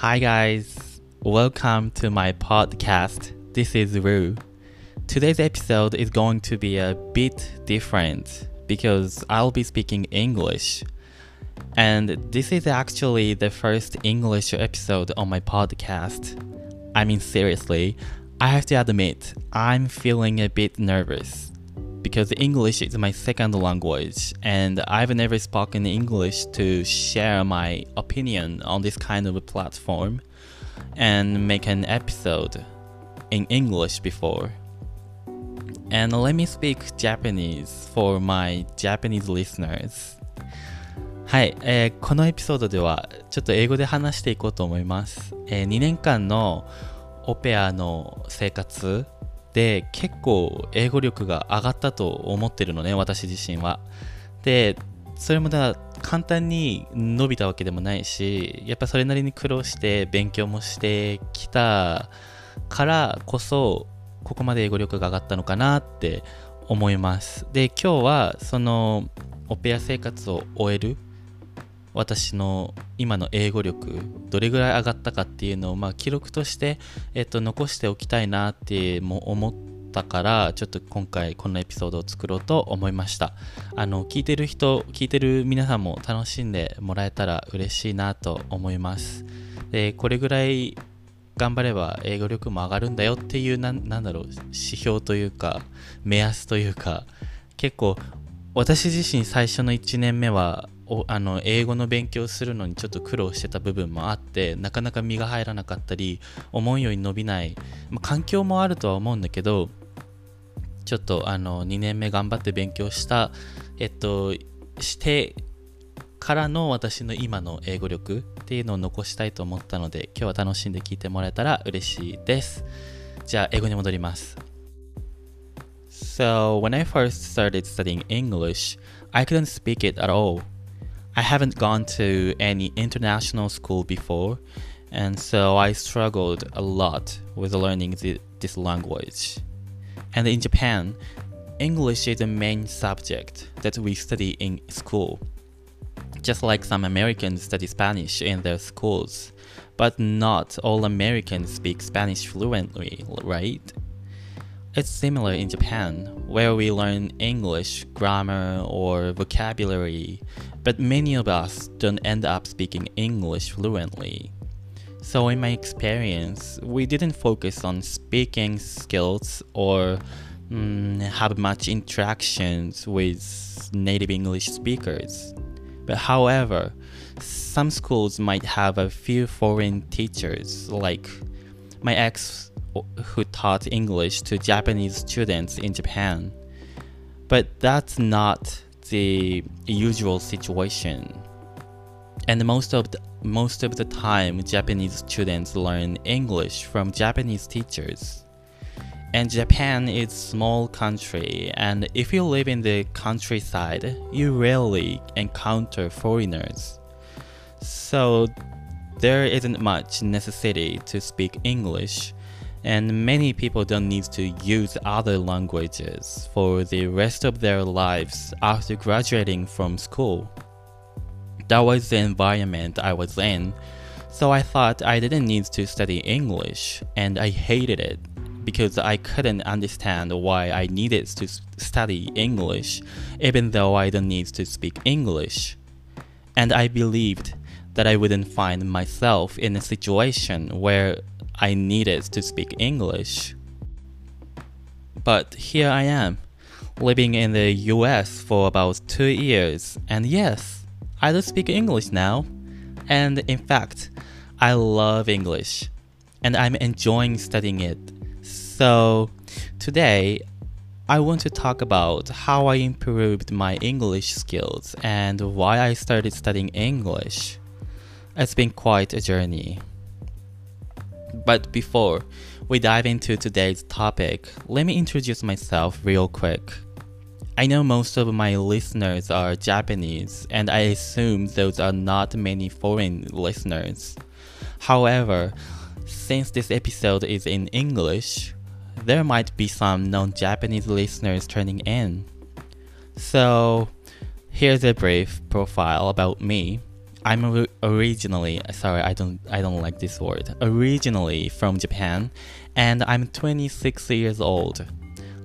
Hi, guys. Welcome to my podcast. This is Ru. Today's episode is going to be a bit different because I'll be speaking English. And this is actually the first English episode on my podcast. I mean, seriously, I have to admit, I'm feeling a bit nervous because English is my second language and I've never spoken English to share my opinion on this kind of a platform and make an episode in English before. And let me speak Japanese for my Japanese listeners. はい、えーこのエピソードではちょっと英語で話していこうと思います。え2年間のオペアの生活 で結構英語力が上がったと思ってるのね、私自身は。で、それもだ簡単に伸びたわけでもないし、やっぱそれなりに苦労して勉強もしてきたからこそ、ここまで英語力が上がったのかなって思います。で、今日はそのオペア生活を終える私の今の英語力どれぐらい上がったかっていうのを、まあ、記録として、えっと、残しておきたいなって思ったからちょっと今回このエピソードを作ろうと思いました。あの聞いてる人聞いてる皆さんも楽しんでもらえたら嬉しいなと思います。でこれぐらい頑張れば英語力も上がるんだよっていうななんだろう指標というか目安というか結構私自身最初の1年目はおあの英語の勉強するのにちょっと苦労してた部分もあってなかなか身が入らなかったり思うように伸びない、まあ環境もあるとは思うんだけどちょっとあの2年目頑張って勉強したえっとしてからの私の今の英語力っていうのを残したいと思ったので今日は楽しんで聞いてもらえたら嬉しいです。じゃあ英語に戻ります。So when I first started studying English I couldn't speak it at all. I haven't gone to any international school before, and so I struggled a lot with learning the, this language. And in Japan, English is the main subject that we study in school. Just like some Americans study Spanish in their schools, but not all Americans speak Spanish fluently, right? It's similar in Japan, where we learn English, grammar, or vocabulary, but many of us don't end up speaking English fluently. So, in my experience, we didn't focus on speaking skills or mm, have much interactions with native English speakers. But however, some schools might have a few foreign teachers, like my ex who taught English to Japanese students in Japan. But that's not the usual situation. And most of the, most of the time Japanese students learn English from Japanese teachers. And Japan is small country and if you live in the countryside, you rarely encounter foreigners. So there isn't much necessity to speak English and many people don't need to use other languages for the rest of their lives after graduating from school. That was the environment I was in, so I thought I didn't need to study English, and I hated it because I couldn't understand why I needed to study English even though I don't need to speak English. And I believed that I wouldn't find myself in a situation where I needed to speak English. But here I am, living in the US for about two years, and yes, I do speak English now. And in fact, I love English, and I'm enjoying studying it. So, today, I want to talk about how I improved my English skills and why I started studying English. It's been quite a journey. But before we dive into today's topic, let me introduce myself real quick. I know most of my listeners are Japanese, and I assume those are not many foreign listeners. However, since this episode is in English, there might be some non Japanese listeners turning in. So, here's a brief profile about me. I'm originally sorry, I don't I don't like this word. Originally from Japan, and I'm 26 years old.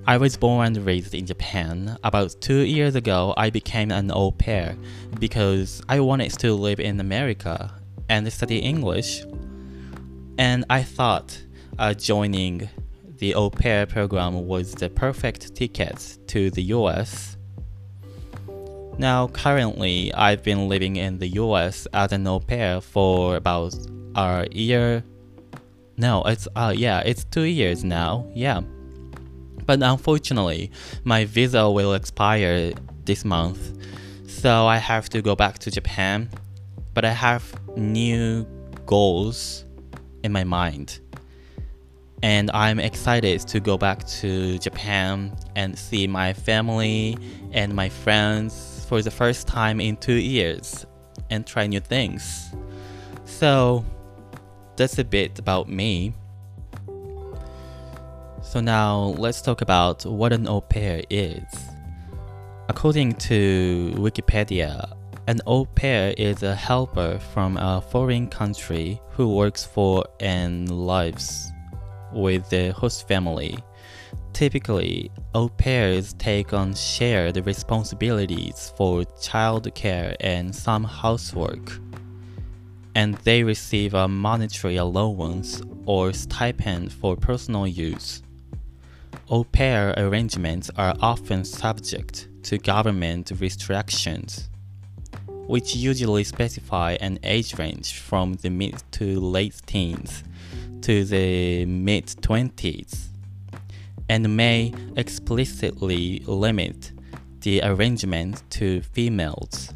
I was born and raised in Japan. About two years ago, I became an au pair because I wanted to live in America and study English. And I thought uh, joining the au pair program was the perfect ticket to the US. Now, currently, I've been living in the US as an au pair for about a year. No, it's uh yeah, it's two years now. Yeah. But unfortunately, my visa will expire this month, so I have to go back to Japan. But I have new goals in my mind. And I'm excited to go back to Japan and see my family and my friends for the first time in two years and try new things. So that's a bit about me. So now let's talk about what an au pair is. According to Wikipedia, an au pair is a helper from a foreign country who works for and lives with the host family. Typically, au pairs take on shared responsibilities for childcare and some housework, and they receive a monetary allowance or stipend for personal use. Au pair arrangements are often subject to government restrictions, which usually specify an age range from the mid to late teens to the mid 20s, and may explicitly limit the arrangement to females.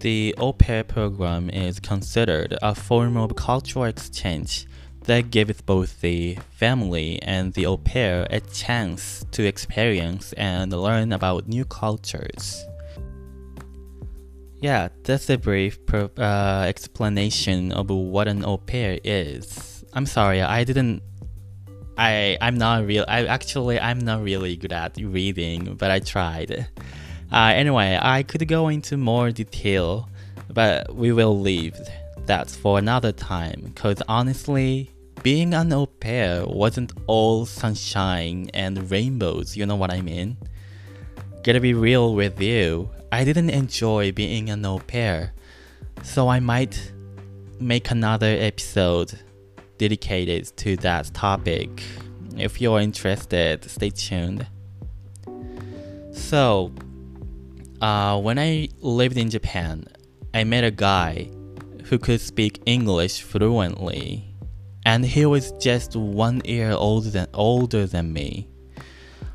The au pair program is considered a form of cultural exchange that gives both the family and the au pair a chance to experience and learn about new cultures. Yeah, that's a brief uh, explanation of what an au pair is. I'm sorry, I didn't. I I'm not real. I actually I'm not really good at reading, but I tried. Uh, anyway, I could go into more detail, but we will leave that for another time. Cause honestly, being an au pair wasn't all sunshine and rainbows, you know what I mean? Gotta be real with you, I didn't enjoy being an au pair, so I might make another episode dedicated to that topic. If you're interested, stay tuned. So, uh, when I lived in Japan, I met a guy who could speak English fluently and he was just one year older than, older than me.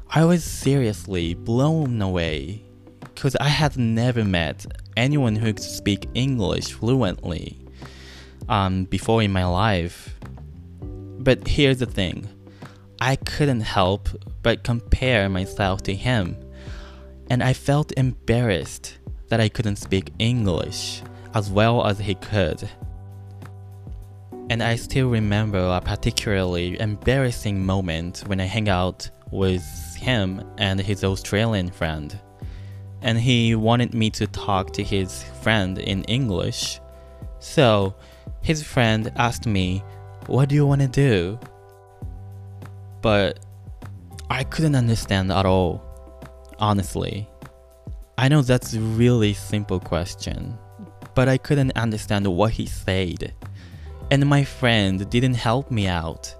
I was seriously blown away because I had never met anyone who could speak English fluently um, before in my life. But here's the thing I couldn't help but compare myself to him, and I felt embarrassed that I couldn't speak English as well as he could. And I still remember a particularly embarrassing moment when I hang out with him and his Australian friend. And he wanted me to talk to his friend in English. So his friend asked me, What do you want to do? But I couldn't understand at all, honestly. I know that's a really simple question, but I couldn't understand what he said and my friend didn't help me out.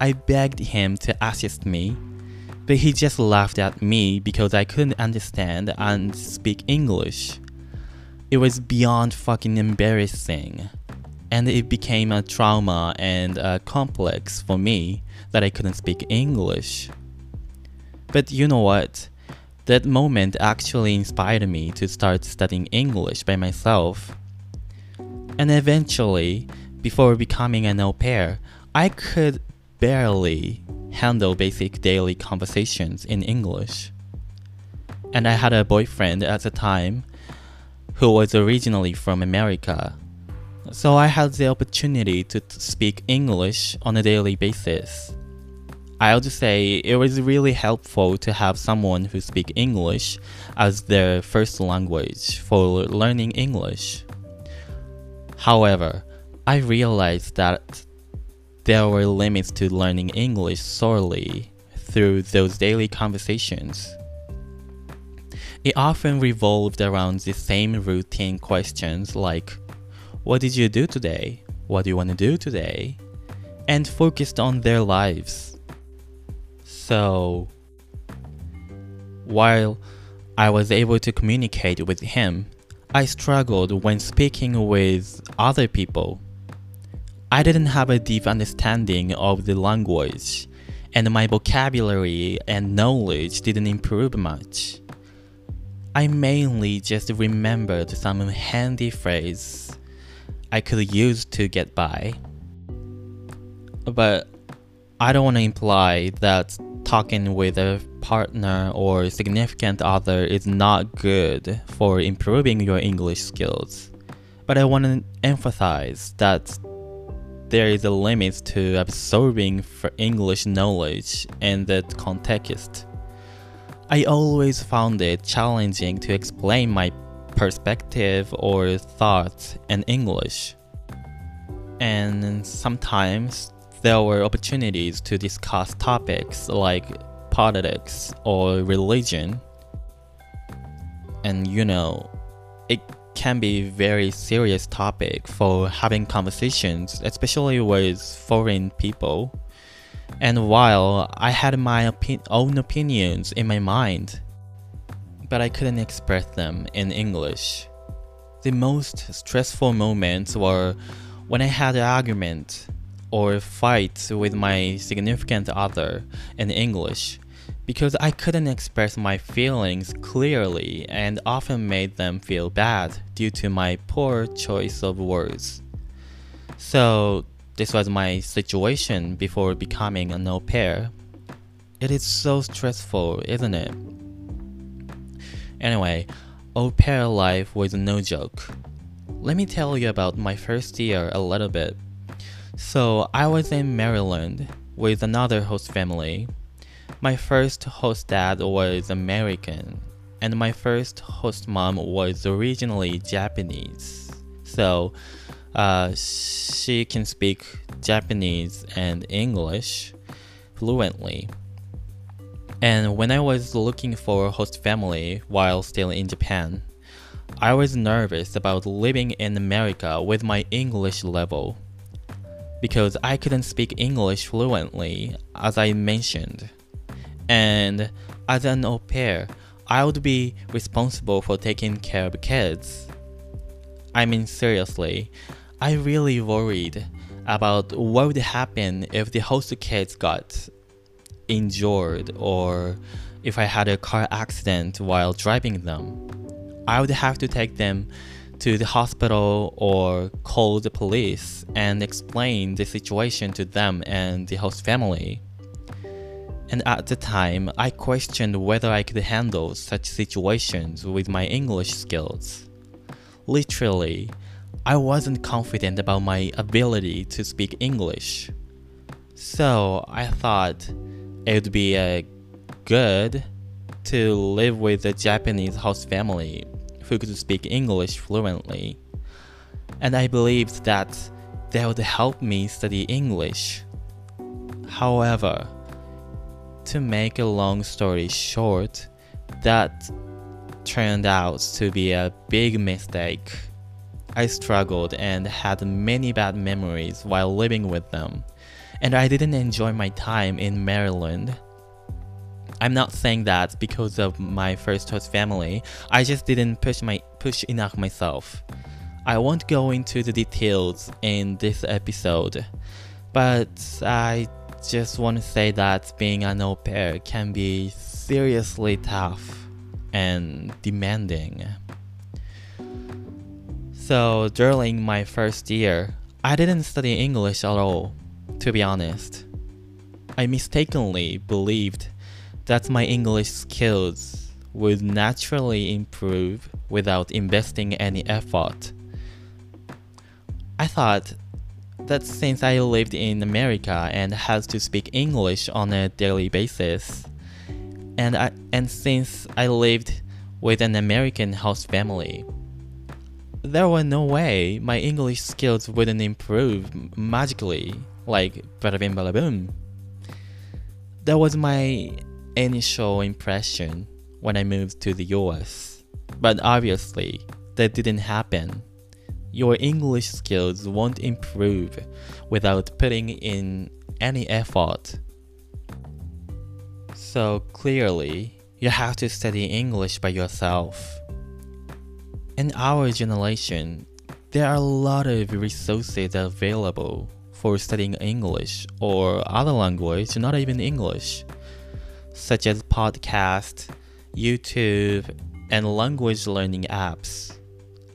I begged him to assist me, but he just laughed at me because I couldn't understand and speak English. It was beyond fucking embarrassing. And it became a trauma and a complex for me that I couldn't speak English. But you know what? That moment actually inspired me to start studying English by myself. And eventually, before becoming an au pair, I could barely handle basic daily conversations in English. And I had a boyfriend at the time who was originally from America. So I had the opportunity to speak English on a daily basis. I would say it was really helpful to have someone who speak English as their first language for learning English. However, I realized that there were limits to learning English solely through those daily conversations. It often revolved around the same routine questions like, What did you do today? What do you want to do today? And focused on their lives. So, while I was able to communicate with him, I struggled when speaking with other people. I didn't have a deep understanding of the language, and my vocabulary and knowledge didn't improve much. I mainly just remembered some handy phrase I could use to get by. But I don't want to imply that talking with a partner or significant other is not good for improving your English skills. But I want to emphasize that there is a limit to absorbing for English knowledge in that context. I always found it challenging to explain my perspective or thoughts in English. And sometimes there were opportunities to discuss topics like politics or religion. And you know, it can be very serious topic for having conversations, especially with foreign people. And while I had my opi- own opinions in my mind, but I couldn't express them in English. The most stressful moments were when I had an argument or fight with my significant other in English because I couldn't express my feelings clearly and often made them feel bad due to my poor choice of words. So, this was my situation before becoming an au pair. It is so stressful, isn't it? Anyway, au pair life was no joke. Let me tell you about my first year a little bit. So I was in Maryland with another host family. My first host dad was American, and my first host mom was originally Japanese. So uh, she can speak Japanese and English fluently. And when I was looking for a host family while still in Japan, I was nervous about living in America with my English level because I couldn't speak English fluently, as I mentioned. And as an au pair, I would be responsible for taking care of kids. I mean, seriously, I really worried about what would happen if the host kids got injured or if I had a car accident while driving them. I would have to take them to the hospital or call the police and explain the situation to them and the host family. And at the time, I questioned whether I could handle such situations with my English skills. Literally, I wasn't confident about my ability to speak English. So I thought it would be a good to live with a Japanese host family who could speak English fluently. And I believed that they would help me study English. However, to make a long story short, that turned out to be a big mistake. I struggled and had many bad memories while living with them, and I didn't enjoy my time in Maryland. I'm not saying that because of my first host family. I just didn't push my push enough myself. I won't go into the details in this episode, but I just want to say that being an au pair can be seriously tough and demanding. So during my first year, I didn't study English at all, to be honest. I mistakenly believed that my English skills would naturally improve without investing any effort. I thought that since I lived in America and had to speak English on a daily basis, and I and since I lived with an American host family, there was no way my English skills wouldn't improve magically, like bada bing bada boom. That was my initial impression when I moved to the US. But obviously, that didn't happen. Your English skills won't improve without putting in any effort. So clearly, you have to study English by yourself. In our generation, there are a lot of resources available for studying English or other language, not even English, such as podcasts, YouTube, and language learning apps.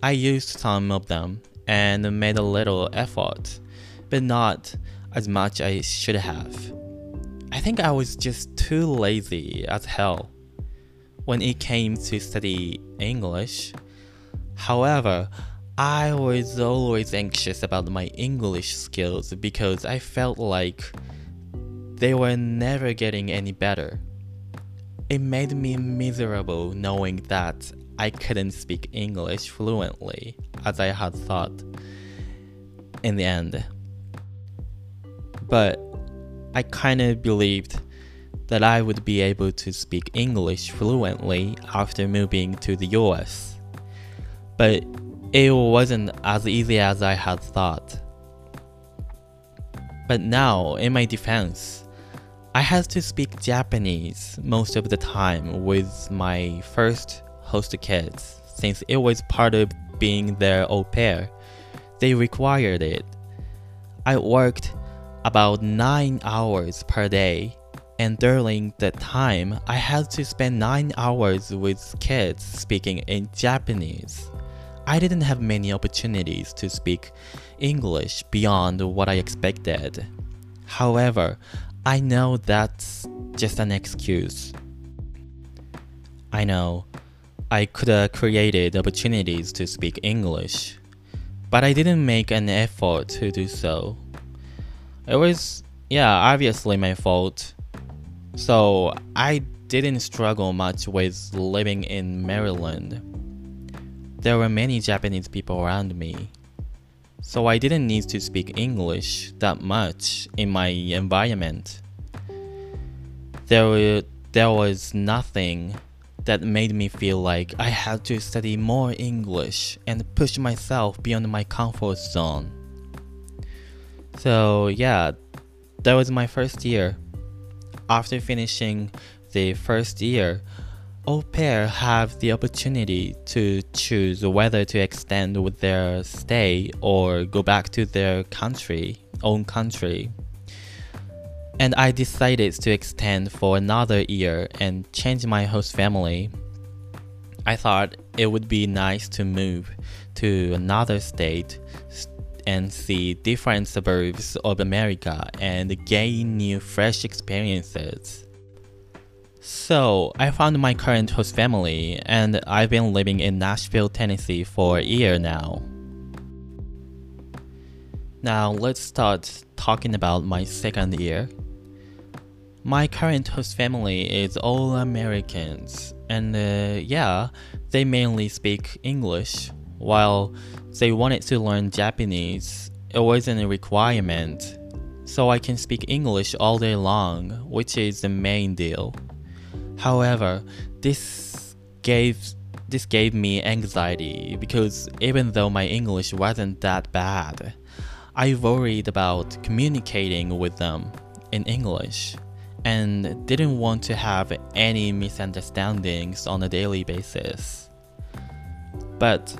I used some of them and made a little effort, but not as much as I should have. I think I was just too lazy as hell when it came to study English. However, I was always anxious about my English skills because I felt like they were never getting any better. It made me miserable knowing that I couldn't speak English fluently as I had thought in the end. But I kind of believed that I would be able to speak English fluently after moving to the US. But it wasn't as easy as I had thought. But now, in my defense, I had to speak Japanese most of the time with my first host kids since it was part of being their au pair. They required it. I worked about 9 hours per day, and during that time, I had to spend 9 hours with kids speaking in Japanese. I didn't have many opportunities to speak English beyond what I expected. However, I know that's just an excuse. I know I could have created opportunities to speak English, but I didn't make an effort to do so. It was, yeah, obviously my fault. So I didn't struggle much with living in Maryland. There were many Japanese people around me, so I didn't need to speak English that much in my environment. There, there was nothing that made me feel like I had to study more English and push myself beyond my comfort zone. So, yeah, that was my first year. After finishing the first year, au pair have the opportunity to choose whether to extend with their stay or go back to their country, own country. And I decided to extend for another year and change my host family. I thought it would be nice to move to another state and see different suburbs of America and gain new fresh experiences. So, I found my current host family, and I've been living in Nashville, Tennessee for a year now. Now, let's start talking about my second year. My current host family is all Americans, and uh, yeah, they mainly speak English. While they wanted to learn Japanese, it wasn't a requirement, so I can speak English all day long, which is the main deal. However, this gave this gave me anxiety because even though my English wasn't that bad, I worried about communicating with them in English and didn't want to have any misunderstandings on a daily basis. But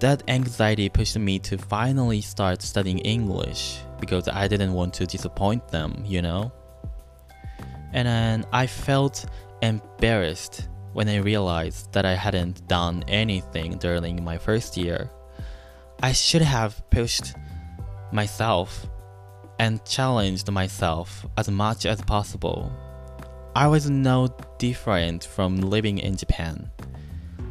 that anxiety pushed me to finally start studying English because I didn't want to disappoint them, you know? And then I felt embarrassed when I realized that I hadn't done anything during my first year. I should have pushed myself and challenged myself as much as possible. I was no different from living in Japan.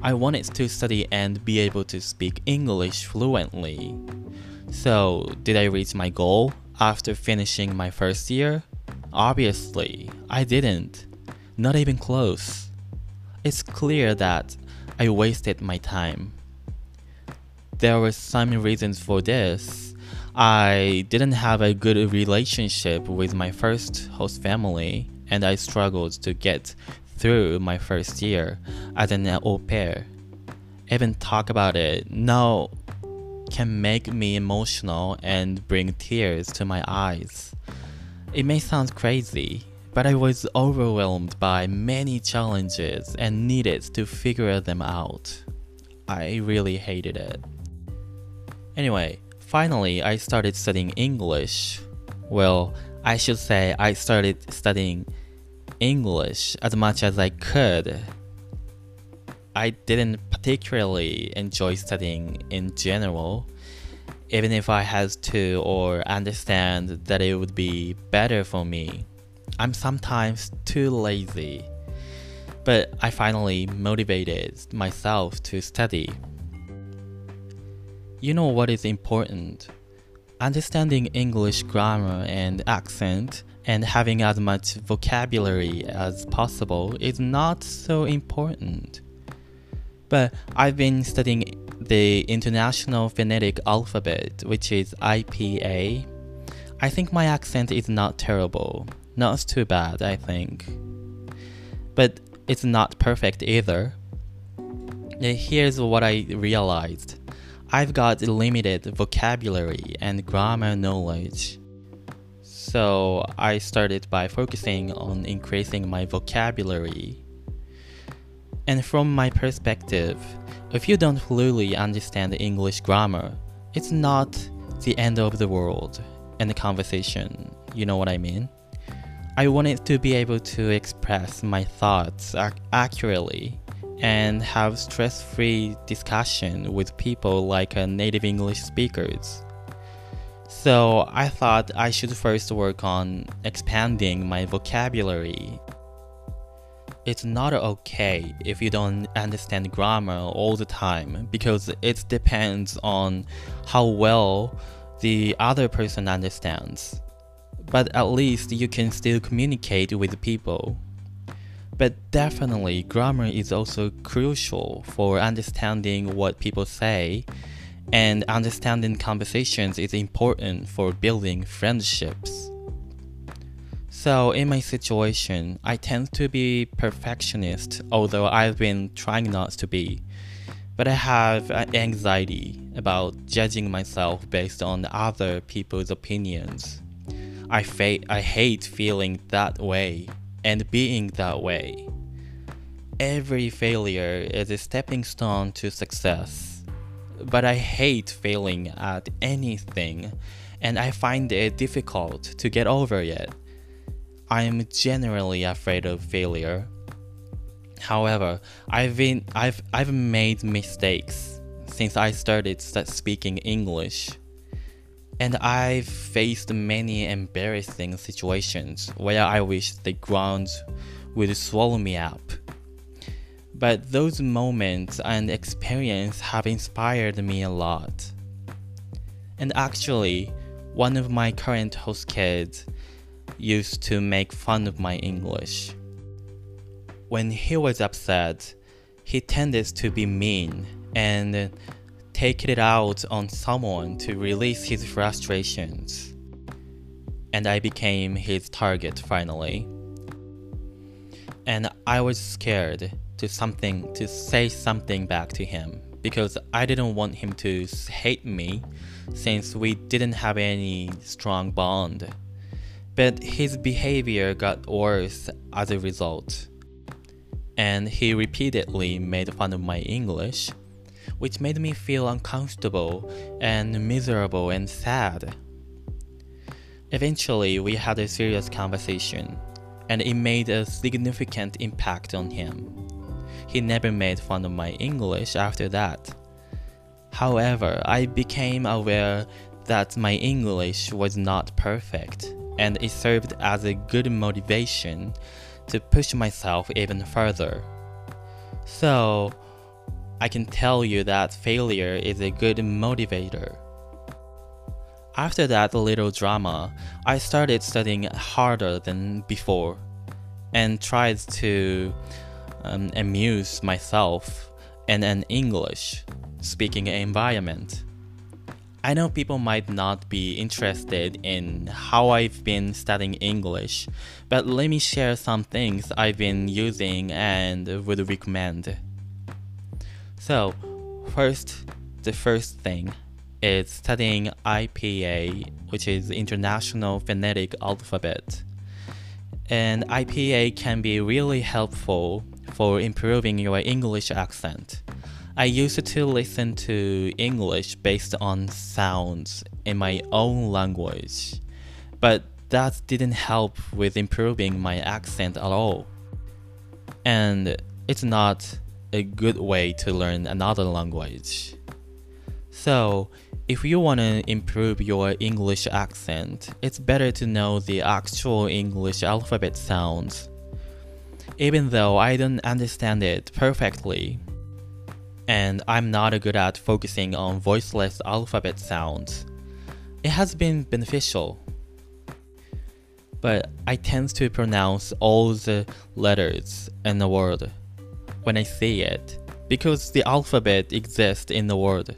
I wanted to study and be able to speak English fluently. So, did I reach my goal after finishing my first year? Obviously, I didn't. Not even close. It's clear that I wasted my time. There were some reasons for this. I didn't have a good relationship with my first host family, and I struggled to get through my first year as an au pair. Even talk about it now can make me emotional and bring tears to my eyes. It may sound crazy, but I was overwhelmed by many challenges and needed to figure them out. I really hated it. Anyway, finally I started studying English. Well, I should say I started studying English as much as I could. I didn't particularly enjoy studying in general, even if I had to or understand that it would be better for me. I'm sometimes too lazy, but I finally motivated myself to study. You know what is important? Understanding English grammar and accent and having as much vocabulary as possible is not so important. But I've been studying the International Phonetic Alphabet, which is IPA. I think my accent is not terrible. Not too bad, I think. But it's not perfect either. And Here's what I realized I've got limited vocabulary and grammar knowledge. So I started by focusing on increasing my vocabulary and from my perspective, if you don't fully understand English grammar, it's not the end of the world in the conversation. You know what I mean? I wanted to be able to express my thoughts ac- accurately and have stress free discussion with people like uh, native English speakers. So I thought I should first work on expanding my vocabulary it's not okay if you don't understand grammar all the time because it depends on how well the other person understands. But at least you can still communicate with people. But definitely, grammar is also crucial for understanding what people say, and understanding conversations is important for building friendships. So, in my situation, I tend to be perfectionist, although I've been trying not to be. But I have uh, anxiety about judging myself based on other people's opinions. I, fa- I hate feeling that way and being that way. Every failure is a stepping stone to success. But I hate failing at anything, and I find it difficult to get over it. I am generally afraid of failure. However, I've been I've I've made mistakes since I started speaking English. And I've faced many embarrassing situations where I wish the ground would swallow me up. But those moments and experience have inspired me a lot. And actually, one of my current host kids used to make fun of my English. When he was upset, he tended to be mean and take it out on someone to release his frustrations. And I became his target finally. And I was scared to something to say something back to him because I didn't want him to hate me since we didn't have any strong bond but his behavior got worse as a result. And he repeatedly made fun of my English, which made me feel uncomfortable and miserable and sad. Eventually, we had a serious conversation, and it made a significant impact on him. He never made fun of my English after that. However, I became aware that my English was not perfect and it served as a good motivation to push myself even further. So, I can tell you that failure is a good motivator. After that little drama, I started studying harder than before and tried to um, amuse myself in an English speaking environment. I know people might not be interested in how I've been studying English, but let me share some things I've been using and would recommend. So, first, the first thing is studying IPA, which is International Phonetic Alphabet. And IPA can be really helpful for improving your English accent. I used to listen to English based on sounds in my own language, but that didn't help with improving my accent at all. And it's not a good way to learn another language. So, if you want to improve your English accent, it's better to know the actual English alphabet sounds. Even though I don't understand it perfectly, and I'm not good at focusing on voiceless alphabet sounds. It has been beneficial. But I tend to pronounce all the letters in the word when I see it because the alphabet exists in the world.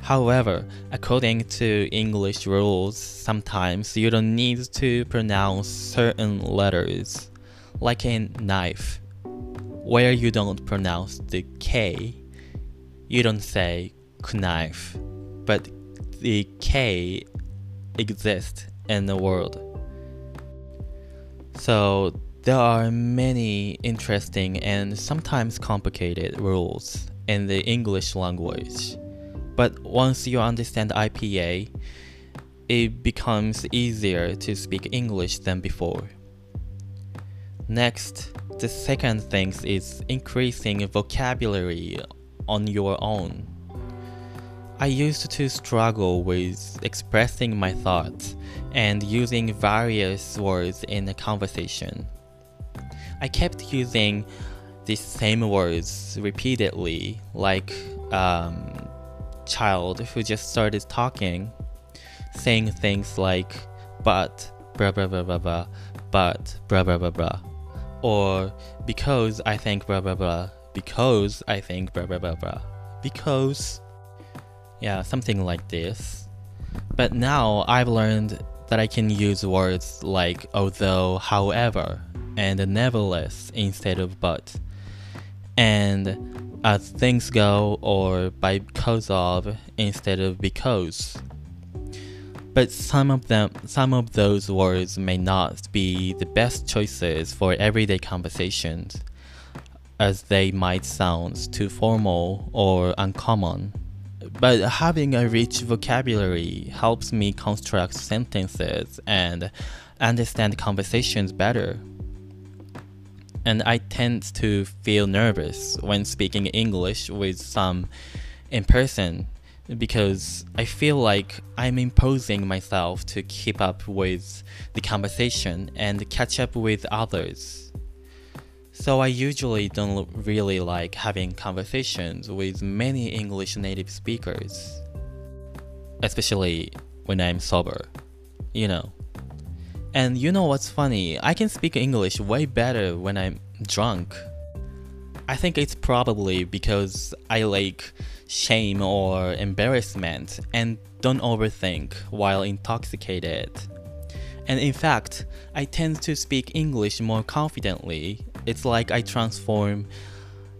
However, according to English rules, sometimes you don't need to pronounce certain letters, like in knife, where you don't pronounce the K you don't say knife, but the K exists in the world. So there are many interesting and sometimes complicated rules in the English language. But once you understand IPA, it becomes easier to speak English than before. Next, the second thing is increasing vocabulary on your own. I used to struggle with expressing my thoughts and using various words in a conversation. I kept using the same words repeatedly, like um, child who just started talking, saying things like but blah blah blah blah blah, but blah blah blah blah, or because I think blah blah blah because I think blah blah blah blah. Because yeah, something like this. But now I've learned that I can use words like although, however, and nevertheless instead of but. And as things go, or by because of instead of because. But some of them, some of those words may not be the best choices for everyday conversations as they might sound too formal or uncommon. But having a rich vocabulary helps me construct sentences and understand conversations better. And I tend to feel nervous when speaking English with some in person because I feel like I'm imposing myself to keep up with the conversation and catch up with others. So I usually don't really like having conversations with many English native speakers, especially when I'm sober, you know. And you know what's funny? I can speak English way better when I'm drunk. I think it's probably because I like shame or embarrassment and don't overthink while intoxicated. And in fact, I tend to speak English more confidently it's like I transform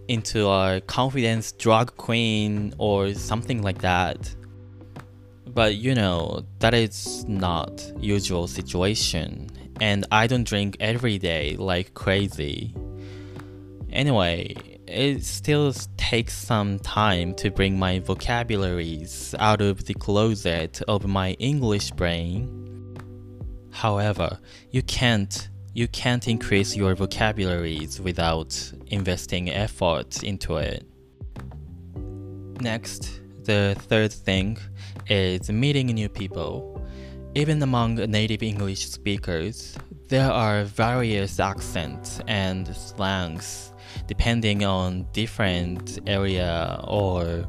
into a confidence drug queen or something like that. But you know, that is not usual situation and I don't drink every day like crazy. Anyway, it still takes some time to bring my vocabularies out of the closet of my English brain. However, you can't you can't increase your vocabularies without investing effort into it. Next, the third thing is meeting new people. Even among native English speakers, there are various accents and slangs depending on different area or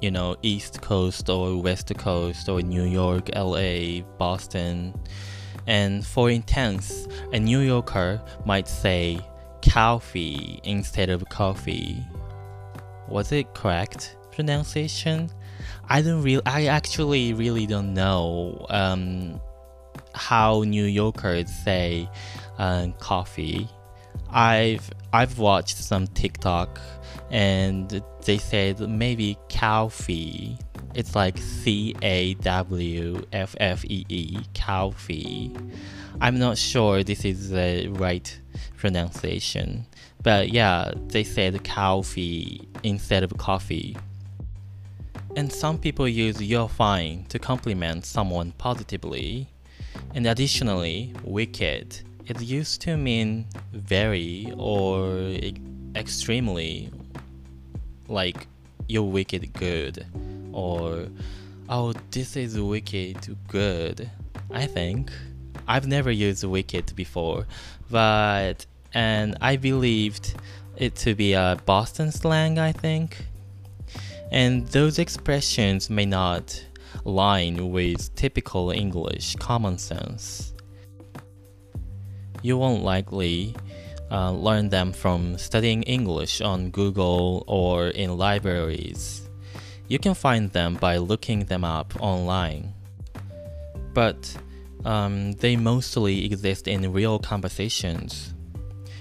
you know, East Coast or West Coast or New York, LA, Boston. And for instance, a New Yorker might say coffee instead of coffee. Was it correct pronunciation? I don't really, I actually really don't know um, how New Yorkers say uh, coffee. I've I've watched some TikTok and they said maybe coffee. It's like C A W F F E E, coffee. I'm not sure this is the right pronunciation, but yeah, they said coffee instead of coffee. And some people use you're fine to compliment someone positively. And additionally, wicked. It used to mean very or extremely like you're wicked good. Or oh this is wicked good. I think. I've never used wicked before. But and i believed it to be a boston slang i think and those expressions may not line with typical english common sense you won't likely uh, learn them from studying English on Google or in libraries. You can find them by looking them up online. But um, they mostly exist in real conversations.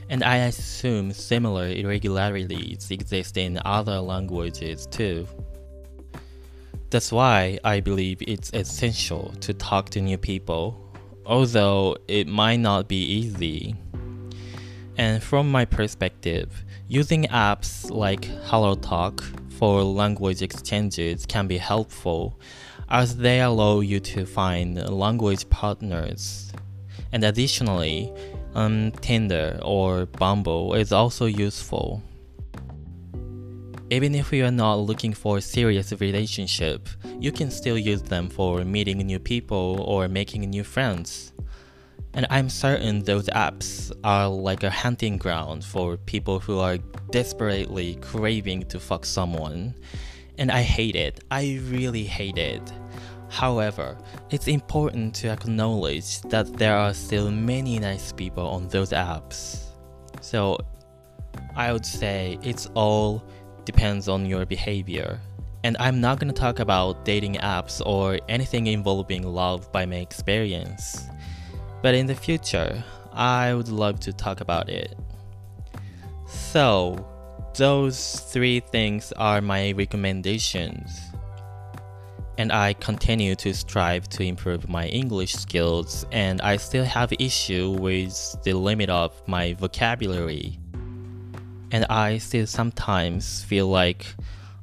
And I assume similar irregularities exist in other languages too. That's why I believe it's essential to talk to new people, although it might not be easy. And from my perspective, using apps like HelloTalk for language exchanges can be helpful as they allow you to find language partners. And additionally, um, Tinder or Bumble is also useful. Even if you are not looking for a serious relationship, you can still use them for meeting new people or making new friends. And I'm certain those apps are like a hunting ground for people who are desperately craving to fuck someone. And I hate it. I really hate it. However, it's important to acknowledge that there are still many nice people on those apps. So I would say it's all depends on your behavior. And I'm not gonna talk about dating apps or anything involving love by my experience. But in the future, I would love to talk about it. So, those three things are my recommendations. And I continue to strive to improve my English skills, and I still have issue with the limit of my vocabulary. And I still sometimes feel like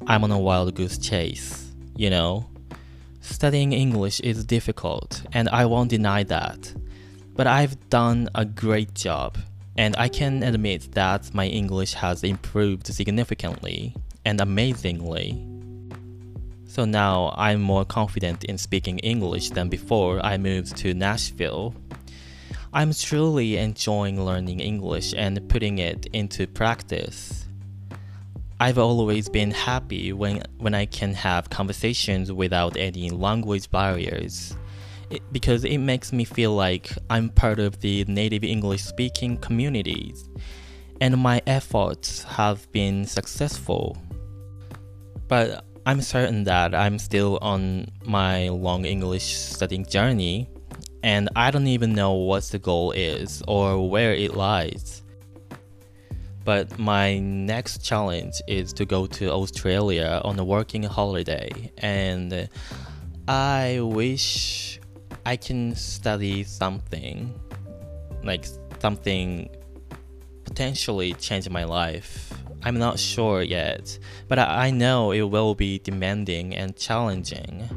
I'm on a wild goose chase, you know? Studying English is difficult, and I won't deny that. But I've done a great job, and I can admit that my English has improved significantly and amazingly. So now I'm more confident in speaking English than before I moved to Nashville. I'm truly enjoying learning English and putting it into practice. I've always been happy when, when I can have conversations without any language barriers it, because it makes me feel like I'm part of the native English speaking communities, and my efforts have been successful. But I'm certain that I'm still on my long English studying journey, and I don't even know what the goal is or where it lies. But my next challenge is to go to Australia on a working holiday, and I wish I can study something, like something potentially change my life. I'm not sure yet, but I know it will be demanding and challenging.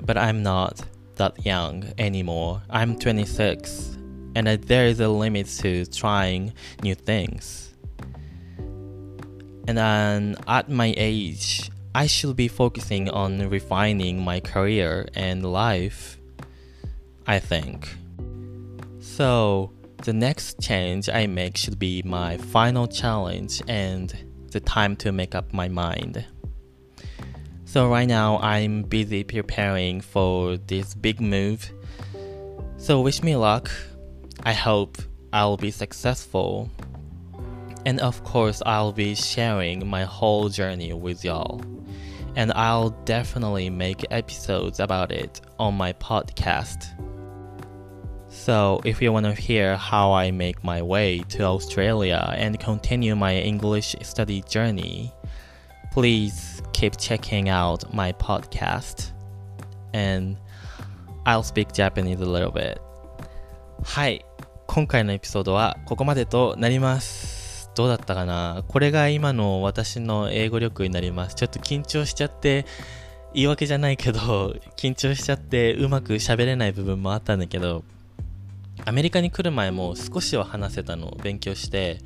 But I'm not that young anymore. I'm 26, and there is a limit to trying new things. And then at my age, I should be focusing on refining my career and life I think. So, the next change I make should be my final challenge and the time to make up my mind. So right now I'm busy preparing for this big move. So wish me luck. I hope I'll be successful. And of course, I'll be sharing my whole journey with y'all. And I'll definitely make episodes about it on my podcast. So, if you want to hear how I make my way to Australia and continue my English study journey, please keep checking out my podcast and I'll speak Japanese a little bit. はい。今回のエピソードはここまでとなります。どうだったかなこれが今の私の英語力になります。ちょっと緊張しちゃって、言い訳じゃないけど、緊張しちゃってうまく喋れない部分もあったんだけど、アメリカに来る前も少しは話せたのを勉強して、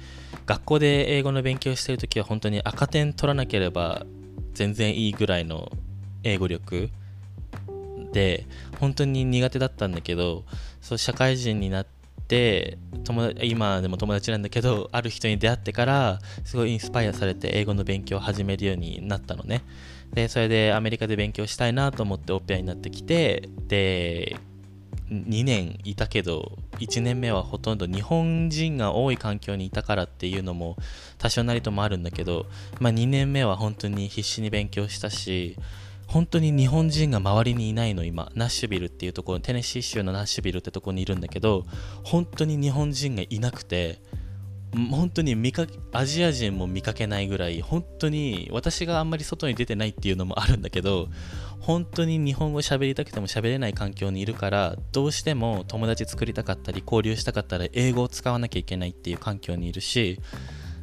学校で英語の勉強してる時は本当に赤点取らなければ全然いいぐらいの英語力で本当に苦手だったんだけどそう社会人になって友今でも友達なんだけどある人に出会ってからすごいインスパイアされて英語の勉強を始めるようになったのね。でそれでアメリカで勉強したいなと思ってオペアになってきてで2年いたけど1年目はほとんど日本人が多い環境にいたからっていうのも多少なりともあるんだけど、まあ、2年目は本当に必死に勉強したし本当に日本人が周りにいないの今ナッシュビルっていうところテネシー州のナッシュビルってところにいるんだけど本当に日本人がいなくて本当に見かアジア人も見かけないぐらい本当に私があんまり外に出てないっていうのもあるんだけど本当に日本語喋りたくても喋れない環境にいるからどうしても友達作りたかったり交流したかったら英語を使わなきゃいけないっていう環境にいるし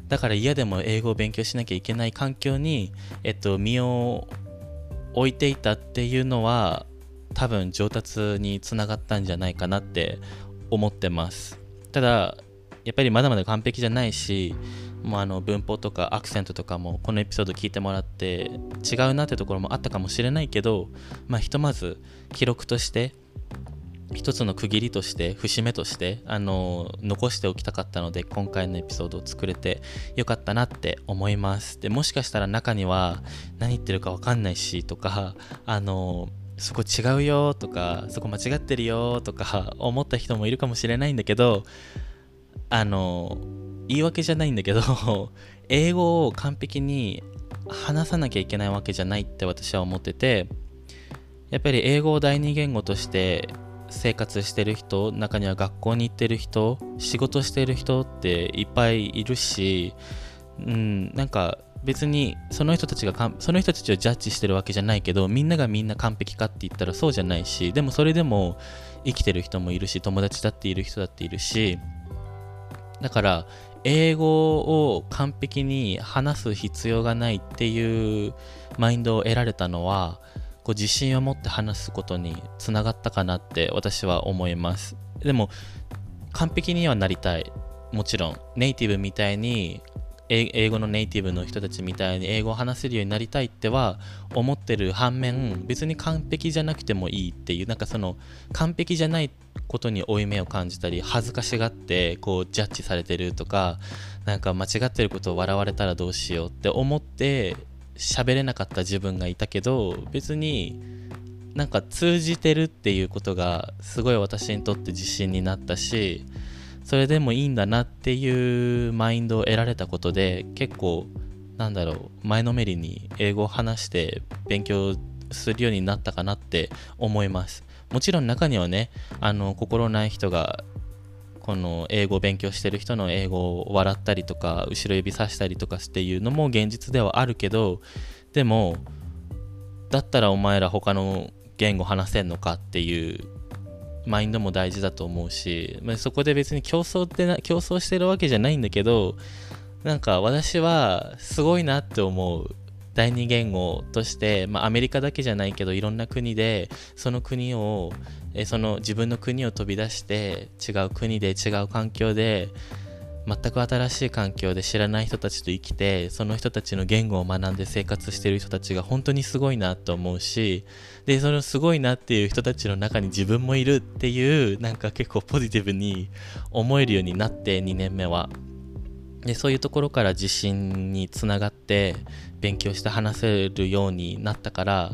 だから嫌でも英語を勉強しなきゃいけない環境に、えっと、身を置いていたっていうのは多分上達につながったんじゃないかなって思ってます。ただやっぱりまだまだ完璧じゃないしもうあの文法とかアクセントとかもこのエピソード聞いてもらって違うなってところもあったかもしれないけどまあひとまず記録として一つの区切りとして節目としてあの残しておきたかったので今回のエピソードを作れてよかったなって思います。でもしかしたら中には何言ってるか分かんないしとかあのそこ違うよとかそこ間違ってるよとか思った人もいるかもしれないんだけどあの言い訳じゃないんだけど 英語を完璧に話さなきゃいけないわけじゃないって私は思っててやっぱり英語を第二言語として生活してる人中には学校に行ってる人仕事してる人っていっぱいいるし、うん、なんか別にその人たちがかその人たちをジャッジしてるわけじゃないけどみんながみんな完璧かって言ったらそうじゃないしでもそれでも生きてる人もいるし友達だっている人だっているしだから英語を完璧に話す必要がないっていうマインドを得られたのはこう自信を持って話すことにつながったかなって私は思います。でも完璧にはなりたい。もちろんネイティブみたいに英語のネイティブの人たちみたいに英語を話せるようになりたいっては思ってる反面別に完璧じゃなくてもいいっていうなんかその完璧じゃないことに負い目を感じたり恥ずかしがってこうジャッジされてるとかなんか間違ってることを笑われたらどうしようって思って喋れなかった自分がいたけど別になんか通じてるっていうことがすごい私にとって自信になったしそれでもいいんだなっていうマインドを得られたことで結構なんだろう前のめりに英語を話して勉強するようになったかなって思います。もちろん中にはねあの心ない人がこの英語を勉強してる人の英語を笑ったりとか後ろ指さしたりとかっていうのも現実ではあるけどでもだったらお前ら他の言語話せんのかっていうマインドも大事だと思うし、まあ、そこで別に競争ってな競争してるわけじゃないんだけどなんか私はすごいなって思う。第二言語として、まあ、アメリカだけじゃないけどいろんな国でその国をえその自分の国を飛び出して違う国で違う環境で全く新しい環境で知らない人たちと生きてその人たちの言語を学んで生活してる人たちが本当にすごいなと思うしでそのすごいなっていう人たちの中に自分もいるっていうなんか結構ポジティブに思えるようになって2年目は。でそういうところから自信につながって勉強して話せるようになったから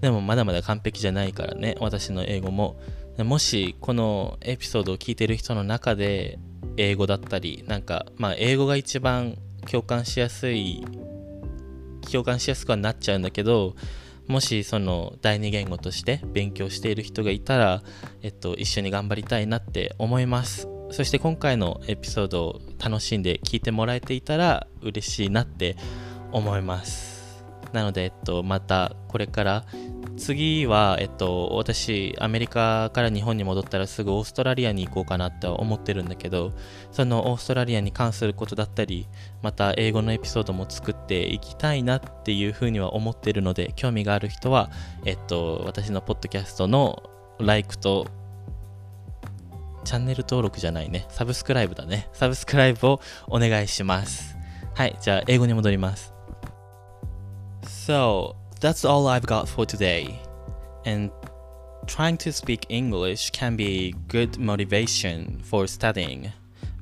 でもまだまだ完璧じゃないからね私の英語も。もしこのエピソードを聞いてる人の中で英語だったりなんかまあ英語が一番共感しやすい共感しやすくはなっちゃうんだけどもしその第二言語として勉強している人がいたら、えっと、一緒に頑張りたいなって思います。そして今回のエピソードを楽しんで聞いてもらえていたら嬉しいなって思います。なので、えっと、またこれから次は、えっと、私、アメリカから日本に戻ったらすぐオーストラリアに行こうかなって思ってるんだけど、そのオーストラリアに関することだったり、また英語のエピソードも作っていきたいなっていうふうには思ってるので、興味がある人は、えっと、私のポッドキャストの like とチャンネル登録じゃないね。サブスクライブだね。サブスクライブをお願いします。はい、じゃあ英語に戻ります。So, that's all I've got for today. And trying to speak English can be good motivation for studying,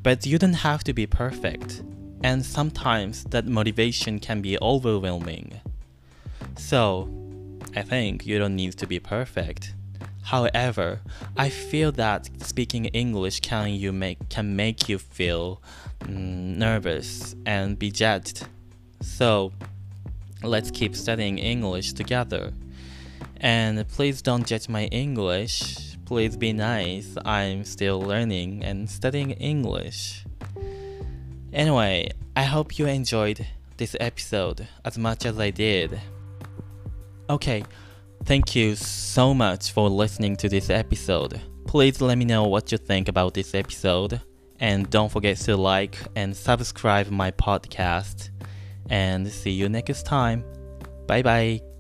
but you don't have to be perfect. And sometimes that motivation can be overwhelming. So, I think you don't need to be perfect. However, I feel that speaking English can you make can make you feel mm, nervous and be judged. So, let's keep studying English together. And please don't judge my English. Please be nice. I'm still learning and studying English. Anyway, I hope you enjoyed this episode as much as I did. Okay, thank you so much for listening to this episode. Please let me know what you think about this episode. And don't forget to like and subscribe my podcast and see you next time. Bye bye.